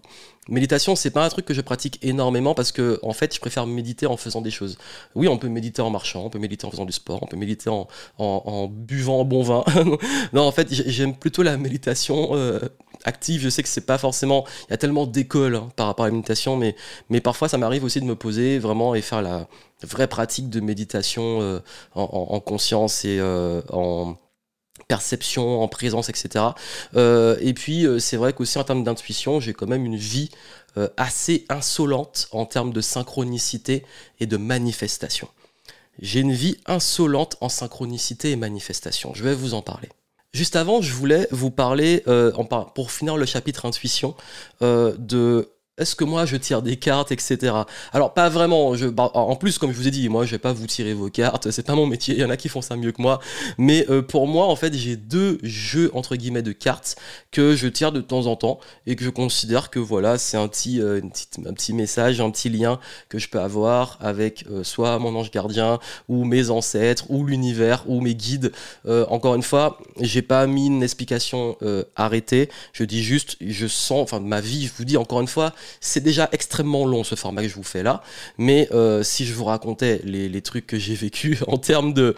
Méditation, c'est pas un truc que je pratique énormément parce que, en fait, je préfère méditer en faisant des choses. Oui, on peut méditer en marchant, on peut méditer en faisant du sport, on peut méditer en, en, buvant bon vin. [laughs] non, en fait, j'aime plutôt la méditation euh, active. Je sais que c'est pas forcément. Il y a tellement d'écoles hein, par rapport à la méditation, mais, mais parfois, ça m'arrive aussi de me poser vraiment et faire la vraie pratique de méditation euh, en, conscience et euh, en perception, en présence, etc. Euh, et puis, c'est vrai qu'aussi en termes d'intuition, j'ai quand même une vie assez insolente en termes de synchronicité et de manifestation. J'ai une vie insolente en synchronicité et manifestation. Je vais vous en parler. Juste avant, je voulais vous parler, pour finir le chapitre intuition, de est-ce que moi je tire des cartes, etc. Alors pas vraiment. Bah, en plus, comme je vous ai dit, moi je vais pas vous tirer vos cartes. C'est pas mon métier. Il y en a qui font ça mieux que moi. Mais euh, pour moi, en fait, j'ai deux jeux entre guillemets de cartes que je tire de temps en temps et que je considère que voilà, c'est un petit, euh, un petit message, un petit lien que je peux avoir avec euh, soit mon ange gardien ou mes ancêtres ou l'univers ou mes guides. encore une fois, j'ai pas mis une explication arrêtée. Je dis juste, je sens, enfin ma vie. Je vous dis encore une fois c'est déjà extrêmement long ce format que je vous fais là, mais euh, si je vous racontais les, trucs que j'ai vécu [laughs] en termes de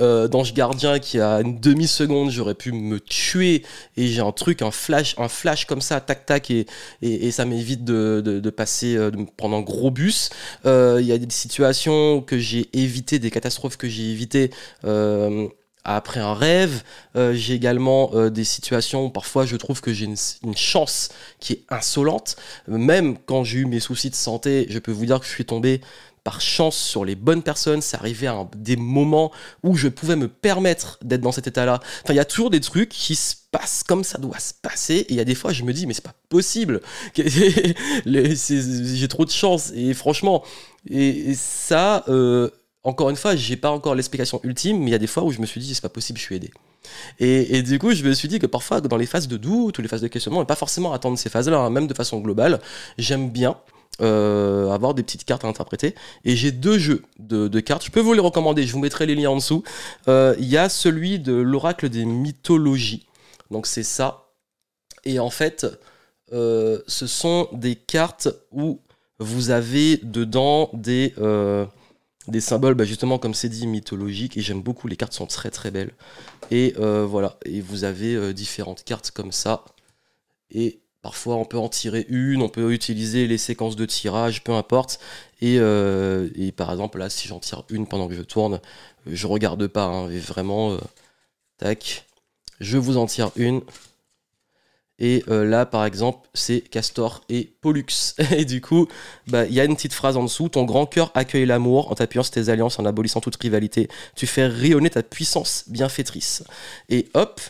euh, d'ange gardien qui a une demi seconde j'aurais pu me tuer et j'ai un truc, un flash, un flash comme ça, tac tac et, ça m'évite de, passer, euh, de prendre un gros bus. Il y a des situations que j'ai évitées, des catastrophes que j'ai évitées après un rêve. Euh, j'ai également euh, des situations où parfois je trouve que j'ai une, chance qui est insolente. Même quand j'ai eu mes soucis de santé, je peux vous dire que je suis tombé par chance sur les bonnes personnes. C'est arrivé à des moments où je pouvais me permettre d'être dans cet état-là. Enfin, il y a toujours des trucs qui se passent comme ça doit se passer. Et il y a des fois, je me dis, mais c'est pas possible. [laughs] j'ai trop de chance. Et franchement, et, ça, euh, encore une fois, j'ai pas encore l'explication ultime, mais il y a des fois où je me suis dit, c'est pas possible, je suis aidé. Et, du coup, je me suis dit que parfois, dans les phases de doute ou les phases de questionnement, et pas forcément attendre ces phases-là, hein, même de façon globale, j'aime bien euh, avoir des petites cartes à interpréter. Et j'ai deux jeux de, cartes. Je peux vous les recommander. Je vous mettrai les liens en dessous. Euh, il y a celui de l'oracle des mythologies. Donc c'est ça. Et en fait, euh, ce sont des cartes où vous avez dedans des des symboles, bah, justement, comme c'est dit, mythologiques. Et j'aime beaucoup, les cartes sont très très belles. Et euh, voilà, et vous avez euh, différentes cartes comme ça. Et parfois, on peut en tirer une, on peut utiliser les séquences de tirage, peu importe. Et, euh, par exemple, là, si j'en tire une pendant que je tourne, je regarde pas, hein, vraiment, tac, je vous en tire une. Et euh, là, par exemple, c'est Castor et Pollux. [laughs] Et du coup, bah, il y a une petite phrase en dessous. Ton grand cœur accueille l'amour en t'appuyant sur tes alliances, en abolissant toute rivalité. Tu fais rayonner ta puissance bienfaitrice. Et hop.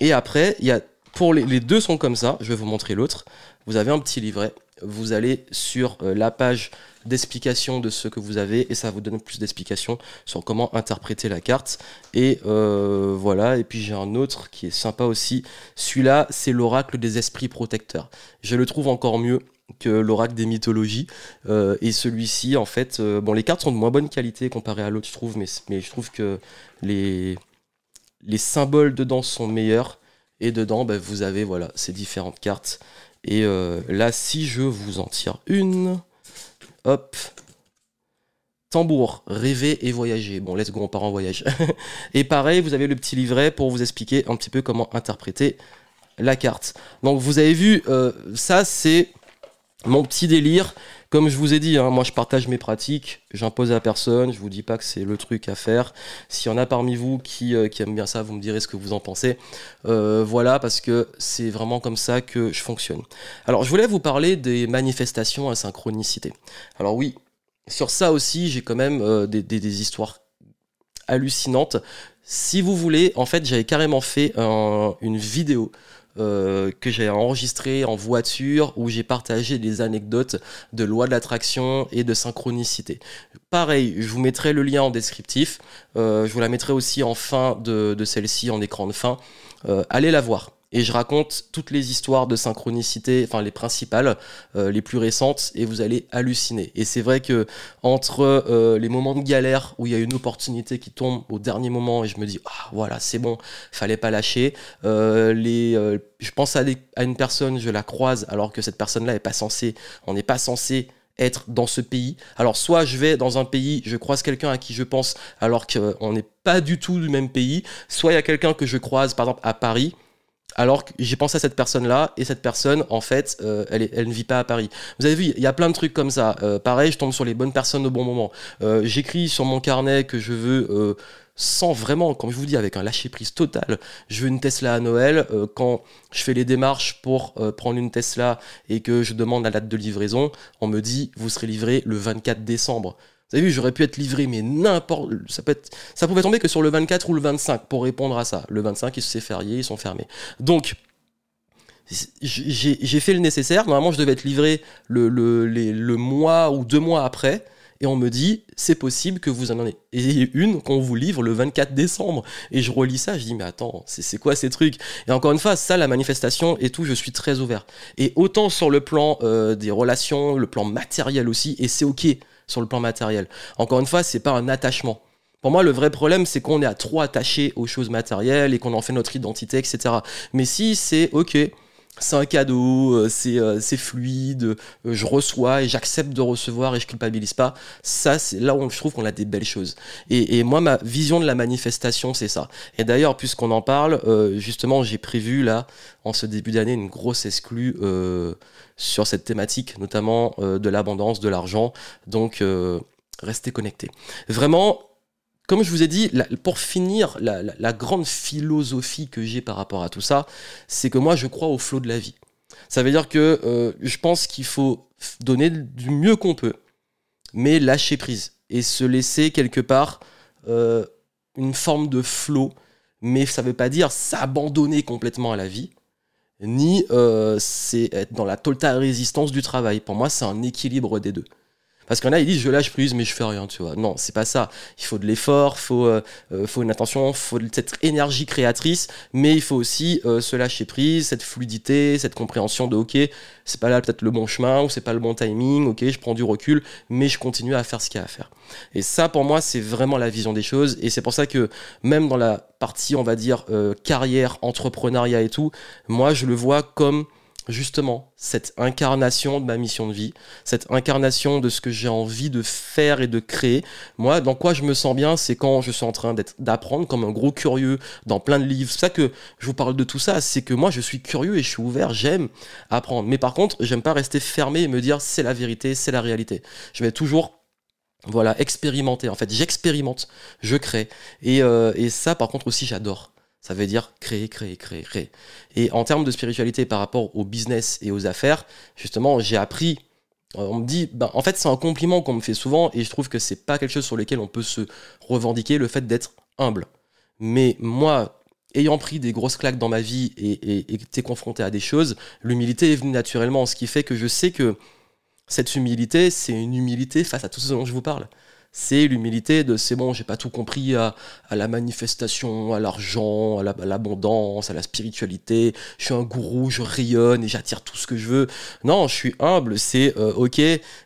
Et après, il y a, pour les, deux sont comme ça. Je vais vous montrer l'autre. Vous avez un petit livret. Vous allez sur euh, la page d'explication de ce que vous avez et ça vous donne plus d'explications sur comment interpréter la carte. Et euh, voilà, et puis j'ai un autre qui est sympa aussi. Celui-là, c'est l'oracle des esprits protecteurs. Je le trouve encore mieux que l'oracle des mythologies. Euh, et celui-ci, en fait, euh, bon, les cartes sont de moins bonne qualité comparé à l'autre, je trouve, mais, je trouve que les, les symboles dedans sont meilleurs. Et dedans, bah, vous avez voilà, ces différentes cartes. Et là, si je vous en tire une, Hop. Tambour, rêver et voyager. Bon, let's go, on part en voyage. [laughs] et pareil, vous avez le petit livret pour vous expliquer un petit peu comment interpréter la carte. Donc vous avez vu, euh, ça c'est mon petit délire. Comme je vous ai dit, hein, moi je partage mes pratiques, j'impose à personne, je vous dis pas que c'est le truc à faire. S'il y en a parmi vous qui, euh, qui, aiment bien ça, vous me direz ce que vous en pensez. Euh, voilà, parce que c'est vraiment comme ça que je fonctionne. Alors je voulais vous parler des manifestations à synchronicité. Alors oui, sur ça aussi, j'ai quand même euh, des, histoires hallucinantes. Si vous voulez, en fait, j'avais carrément fait une vidéo euh, que j'ai enregistrée en voiture où j'ai partagé des anecdotes de loi de l'attraction et de synchronicité. Pareil, je vous mettrai le lien en descriptif. Euh, je vous la mettrai aussi en fin de, de celle-ci, en écran de fin. allez la voir et je raconte toutes les histoires de synchronicité, enfin les principales, euh, les plus récentes, et vous allez halluciner. Et c'est vrai que entre euh, les moments de galère où il y a une opportunité qui tombe au dernier moment et je me dis ah voilà c'est bon, fallait pas lâcher. Euh, les, je pense à, à, une personne, je la croise alors que cette personne-là est pas censée, on n'est pas censé être dans ce pays. Alors soit je vais dans un pays, je croise quelqu'un à qui je pense alors qu'on n'est pas du tout du même pays, soit il y a quelqu'un que je croise par exemple à Paris alors que j'ai pensé à cette personne-là, et cette personne, en fait, euh, elle, ne vit pas à Paris. Vous avez vu, il y a plein de trucs comme ça. Euh, pareil, je tombe sur les bonnes personnes au bon moment. Euh, j'écris sur mon carnet que je veux, sans vraiment, comme je vous dis, avec un lâcher-prise total, je veux une Tesla à Noël. quand je fais les démarches pour prendre une Tesla et que je demande la date de livraison, on me dit, vous serez livré le 24 décembre. Vous avez vu, j'aurais pu être livré, mais n'importe. Ça, peut être, ça pouvait tomber que sur le 24 ou le 25 pour répondre à ça. Le 25, c'est férié, ils sont fermés. Donc, j'ai fait le nécessaire. Normalement, je devais être livré le, le, le mois ou deux mois après. Et on me dit, c'est possible que vous en ayez une qu'on vous livre le 24 décembre. Et je relis ça, je dis, mais attends, c'est quoi ces trucs? Et encore une fois, ça, la manifestation et tout, je suis très ouvert. Et autant sur le plan euh, des relations, le plan matériel aussi, et c'est ok sur le plan matériel. Encore une fois, c'est pas un attachement. Pour moi, le vrai problème, c'est qu'on est à trop attaché aux choses matérielles et qu'on en fait notre identité, etc. Mais si c'est ok, c'est un cadeau, euh, euh, c'est fluide, euh, je reçois et j'accepte de recevoir et je culpabilise pas. Ça, c'est là où je trouve qu'on a des belles choses. Et, moi, ma vision de la manifestation, c'est ça. Et d'ailleurs, puisqu'on en parle, justement, j'ai prévu là, en ce début d'année, une grosse exclue sur cette thématique, notamment de l'abondance, de l'argent. Donc, restez connectés. Vraiment, comme je vous ai dit, pour finir, la, grande philosophie que j'ai par rapport à tout ça, c'est que moi, je crois au flot de la vie. Ça veut dire que euh, je pense qu'il faut donner du mieux qu'on peut, mais lâcher prise et se laisser quelque part euh, une forme de flot. Mais ça ne veut pas dire s'abandonner complètement à la vie, ni euh, c'est être dans la totale résistance du travail. Pour moi, c'est un équilibre des deux. Parce en a, ils disent je lâche prise, mais je fais rien, tu vois. Non, c'est pas ça. Il faut de l'effort, faut, euh, euh, faut une attention, faut cette énergie créatrice, mais il faut aussi euh, se lâcher prise, cette fluidité, cette compréhension de ok, c'est pas là peut-être le bon chemin ou c'est pas le bon timing, ok, je prends du recul, mais je continue à faire ce qu'il y a à faire. Et ça, pour moi, c'est vraiment la vision des choses. Et c'est pour ça que même dans la partie, on va dire, carrière, entrepreneuriat et tout, moi, je le vois comme justement cette incarnation de ma mission de vie, cette incarnation de ce que j'ai envie de faire et de créer. Moi, dans quoi je me sens bien, c'est quand je suis en train d'apprendre comme un gros curieux dans plein de livres. C'est ça que je vous parle de tout ça, c'est que moi je suis curieux et je suis ouvert, j'aime apprendre. Mais par contre, j'aime pas rester fermé et me dire c'est la vérité, c'est la réalité. Je vais toujours voilà, expérimenter. En fait, j'expérimente, je crée. Et, euh, et ça, par contre, aussi, j'adore. Ça veut dire créer, créer, créer, créer. Et en termes de spiritualité par rapport au business et aux affaires, justement, j'ai appris. Euh, on me dit, ben, en fait, c'est un compliment qu'on me fait souvent et je trouve que c'est pas quelque chose sur lequel on peut se revendiquer, le fait d'être humble. Mais moi, ayant pris des grosses claques dans ma vie et, et été confronté à des choses, l'humilité est venue naturellement, ce qui fait que je sais que cette humilité, c'est une humilité face à tout ce dont je vous parle c'est l'humilité de c'est bon, j'ai pas tout compris à, la manifestation, à l'argent, à l'abondance, à la spiritualité. Je suis un gourou, je rayonne et j'attire tout ce que je veux. Non, je suis humble. C'est euh, ok,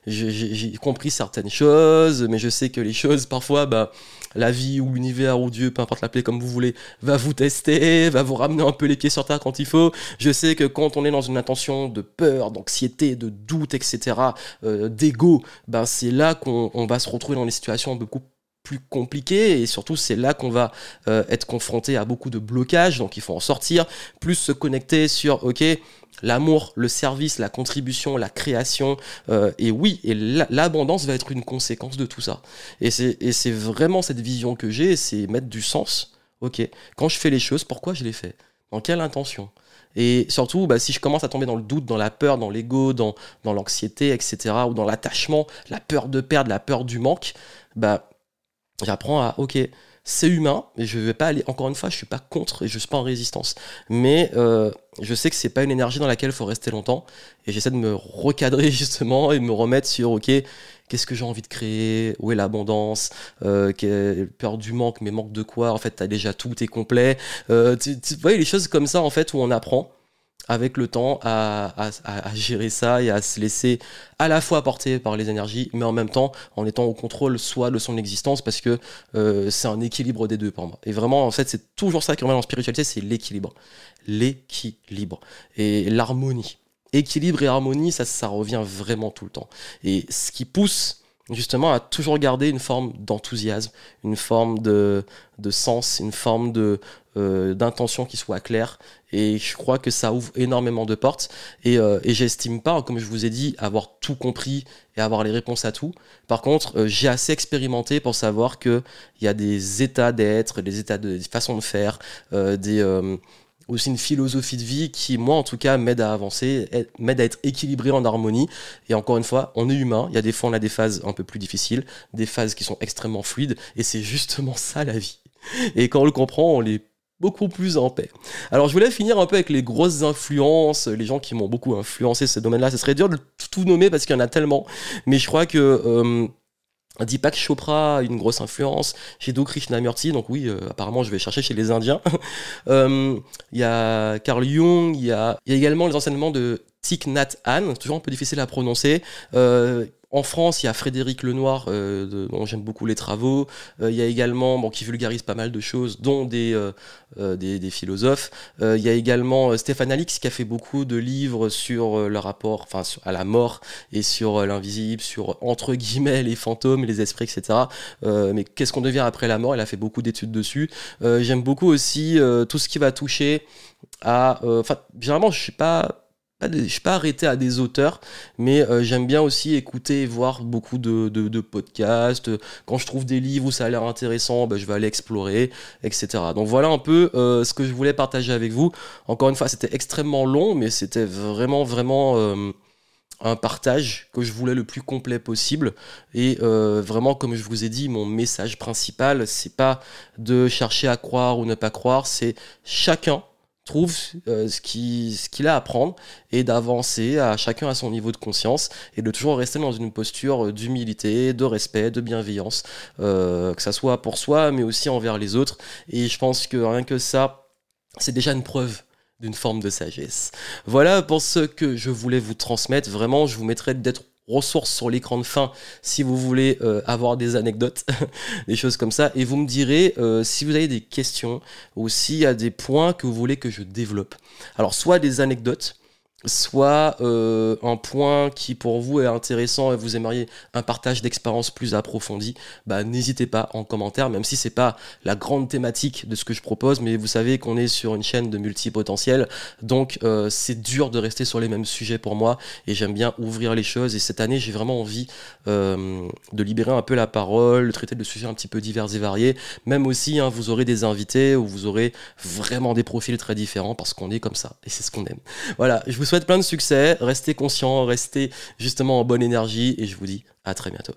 j'ai compris certaines choses, mais je sais que les choses [laughs] parfois, bah, la vie ou l'univers ou Dieu, peu importe l'appeler comme vous voulez, va vous tester, va vous ramener un peu les pieds sur terre quand il faut. Je sais que quand on est dans une intention de peur, d'anxiété, de doute, etc., euh, d'ego, ben c'est là qu'on va se retrouver dans des situations beaucoup plus compliquées et surtout c'est là qu'on va euh, être confronté à beaucoup de blocages donc il faut en sortir plus se connecter sur ok l'amour, le service, la contribution, la création. Euh, et oui, et l'abondance va être une conséquence de tout ça. Et c'est vraiment cette vision que j'ai, c'est mettre du sens. Ok, quand je fais les choses, pourquoi je les fais? Dans quelle intention? Et surtout, bah, si je commence à tomber dans le doute, dans la peur, dans l'ego, dans, dans l'anxiété, etc., ou dans l'attachement, la peur de perdre, la peur du manque, bah, j'apprends à, ok, c'est humain, mais je vais pas aller, encore une fois, je suis pas contre et je suis pas en résistance. Mais euh, je sais que c'est pas une énergie dans laquelle il faut rester longtemps. Et j'essaie de me recadrer [laughs] justement et de me remettre sur, ok, qu'est-ce que j'ai envie de créer, où est l'abondance, euh, peur du manque, mais manque de quoi, en fait, tu as déjà tout, t'es complet. Euh, tu, tu, voyez, les choses comme ça, en fait, où on apprend avec le temps à, gérer ça et à se laisser à la fois porter par les énergies, mais en même temps en étant au contrôle soit de son existence, parce que euh, c'est un équilibre des deux pour moi. Et vraiment, en fait, c'est toujours ça qui revient en spiritualité, c'est l'équilibre. L'équilibre et l'harmonie. Équilibre et harmonie, ça, revient vraiment tout le temps. Et ce qui pousse justement à toujours garder une forme d'enthousiasme, une forme de, de sens, une forme de, euh, d'intention qui soit claire. Et je crois que ça ouvre énormément de portes. Et, euh, et j'estime pas, comme je vous ai dit, avoir tout compris et avoir les réponses à tout. Par contre, euh, j'ai assez expérimenté pour savoir qu'il y a des états d'être, des états de des façons de faire, des aussi une philosophie de vie qui, moi en tout cas, m'aide à avancer, m'aide à être équilibré en harmonie. Et encore une fois, on est humain. Il y a des fois, on a des phases un peu plus difficiles, des phases qui sont extrêmement fluides. Et c'est justement ça la vie. Et quand on le comprend, on les beaucoup plus en paix. Alors je voulais finir un peu avec les grosses influences, les gens qui m'ont beaucoup influencé ce domaine-là. Ce serait dur de tout nommer parce qu'il y en a tellement, mais je crois que euh, Deepak Chopra a une grosse influence, Jiddu Krishnamurti, donc oui, euh, apparemment je vais chercher chez les Indiens. [laughs] Euh, il y a Carl Jung, il y a, y a, également les enseignements de Thich Nhat Hanh, toujours un peu difficile à prononcer. Euh, en France, il y a Frédéric Lenoir, euh, dont j'aime beaucoup les travaux. Euh, il y a également, bon, qui vulgarise pas mal de choses, dont des, euh, des, philosophes. il y a également Stéphane Alix, qui a fait beaucoup de livres sur le rapport à la mort et sur l'invisible, sur, entre guillemets, les fantômes, les esprits, etc. mais qu'est-ce qu'on devient après la mort? Il a fait beaucoup d'études dessus. j'aime beaucoup aussi tout ce qui va toucher à... Enfin, généralement, je suis pas je ne suis pas arrêté à des auteurs, mais euh, j'aime bien aussi écouter et voir beaucoup de, podcasts. Quand je trouve des livres où ça a l'air intéressant, ben, je vais aller explorer, etc. Donc voilà un peu euh, ce que je voulais partager avec vous. Encore une fois, c'était extrêmement long, mais c'était vraiment, vraiment euh, un partage que je voulais le plus complet possible. Et vraiment, comme je vous ai dit, mon message principal, c'est pas de chercher à croire ou ne pas croire, c'est chacun trouve euh, ce qu'il a à prendre et d'avancer à chacun à son niveau de conscience et de toujours rester dans une posture d'humilité, de respect, de bienveillance, euh, que ça soit pour soi mais aussi envers les autres. Et je pense que rien que ça, c'est déjà une preuve d'une forme de sagesse. Voilà pour ce que je voulais vous transmettre. Vraiment, je vous mettrai d'être ressources sur l'écran de fin si vous voulez euh, avoir des anecdotes, [laughs] des choses comme ça. Et vous me direz euh, si vous avez des questions ou s'il y a des points que vous voulez que je développe. Alors, soit des anecdotes, soit euh, un point qui pour vous est intéressant et vous aimeriez un partage d'expérience plus approfondi, bah, n'hésitez pas en commentaire, même si c'est pas la grande thématique de ce que je propose, mais vous savez qu'on est sur une chaîne de multipotentiel, donc euh, c'est dur de rester sur les mêmes sujets pour moi et j'aime bien ouvrir les choses. Et cette année j'ai vraiment envie euh, de libérer un peu la parole, de traiter de sujets un petit peu divers et variés, même aussi hein, vous aurez des invités où vous aurez vraiment des profils très différents parce qu'on est comme ça et c'est ce qu'on aime. Voilà, je vous souhaite plein de succès, restez conscient, restez justement en bonne énergie et je vous dis à très bientôt.